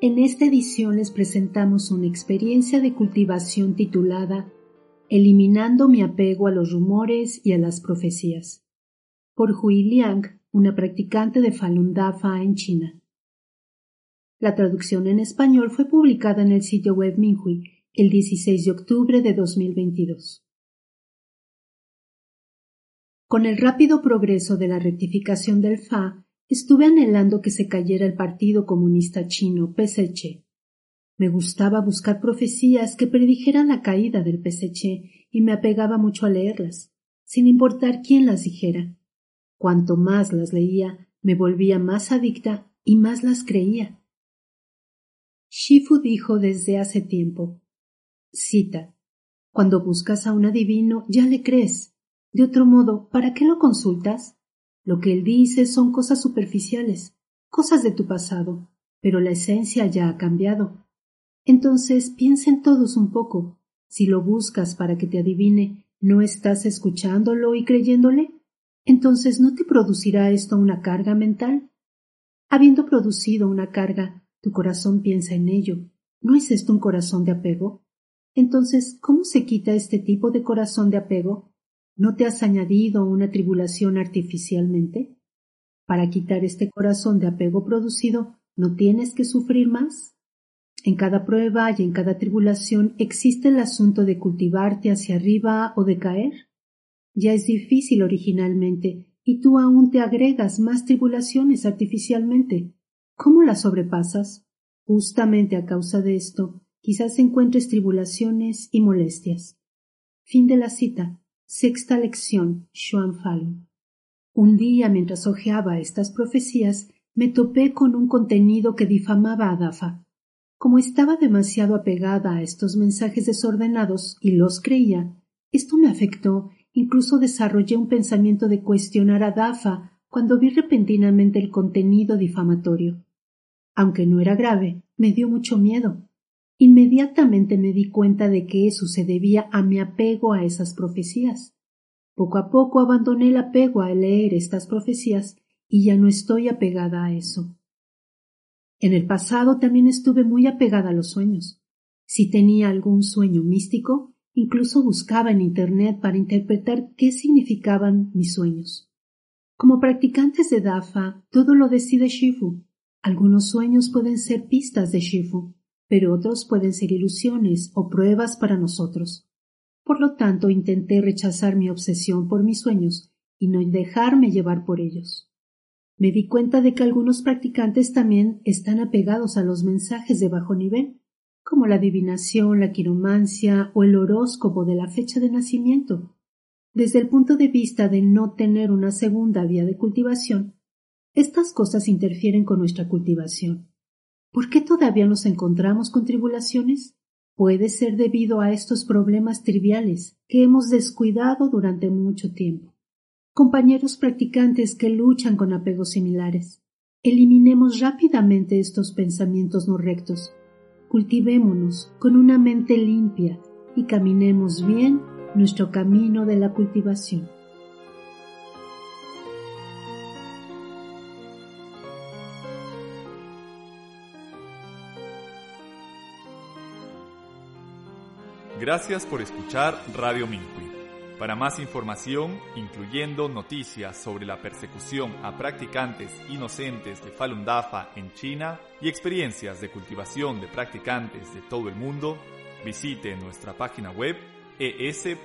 En esta edición les presentamos una experiencia de cultivación titulada Eliminando mi apego a los rumores y a las profecías, por Hui Liang, una practicante de Falun Dafa en China. La traducción en español fue publicada en el sitio web Minhui el 16 de octubre de 2022. Con el rápido progreso de la rectificación del Fa, Estuve anhelando que se cayera el Partido Comunista Chino, PSC. Me gustaba buscar profecías que predijeran la caída del PSC y me apegaba mucho a leerlas, sin importar quién las dijera. Cuanto más las leía, me volvía más adicta y más las creía. Shifu dijo desde hace tiempo, cita, cuando buscas a un adivino ya le crees. De otro modo, ¿para qué lo consultas? Lo que él dice son cosas superficiales, cosas de tu pasado, pero la esencia ya ha cambiado. Entonces piensen todos un poco. Si lo buscas para que te adivine, ¿no estás escuchándolo y creyéndole? Entonces ¿no te producirá esto una carga mental? Habiendo producido una carga, tu corazón piensa en ello. ¿No es esto un corazón de apego? Entonces, ¿cómo se quita este tipo de corazón de apego? ¿No te has añadido una tribulación artificialmente? Para quitar este corazón de apego producido, ¿no tienes que sufrir más? En cada prueba y en cada tribulación existe el asunto de cultivarte hacia arriba o de caer. Ya es difícil originalmente, y tú aún te agregas más tribulaciones artificialmente. ¿Cómo las sobrepasas? Justamente a causa de esto, quizás encuentres tribulaciones y molestias. Fin de la cita. Sexta lección, Xuan Falun. Un día, mientras hojeaba estas profecías, me topé con un contenido que difamaba a Dafa. Como estaba demasiado apegada a estos mensajes desordenados y los creía, esto me afectó, incluso desarrollé un pensamiento de cuestionar a Dafa cuando vi repentinamente el contenido difamatorio. Aunque no era grave, me dio mucho miedo. Inmediatamente me di cuenta de que eso se debía a mi apego a esas profecías. Poco a poco abandoné el apego a leer estas profecías y ya no estoy apegada a eso. En el pasado también estuve muy apegada a los sueños. Si tenía algún sueño místico, incluso buscaba en Internet para interpretar qué significaban mis sueños. Como practicantes de Dafa, todo lo decide Shifu. Algunos sueños pueden ser pistas de Shifu pero otros pueden ser ilusiones o pruebas para nosotros. Por lo tanto, intenté rechazar mi obsesión por mis sueños y no dejarme llevar por ellos. Me di cuenta de que algunos practicantes también están apegados a los mensajes de bajo nivel, como la adivinación, la quiromancia o el horóscopo de la fecha de nacimiento. Desde el punto de vista de no tener una segunda vía de cultivación, estas cosas interfieren con nuestra cultivación. ¿Por qué todavía nos encontramos con tribulaciones? Puede ser debido a estos problemas triviales que hemos descuidado durante mucho tiempo. Compañeros practicantes que luchan con apegos similares, eliminemos rápidamente estos pensamientos no rectos, cultivémonos con una mente limpia y caminemos bien nuestro camino de la cultivación. Gracias por escuchar Radio Minhui. Para más información, incluyendo noticias sobre la persecución a practicantes inocentes de Falun Dafa en China y experiencias de cultivación de practicantes de todo el mundo, visite nuestra página web es.minhui.org.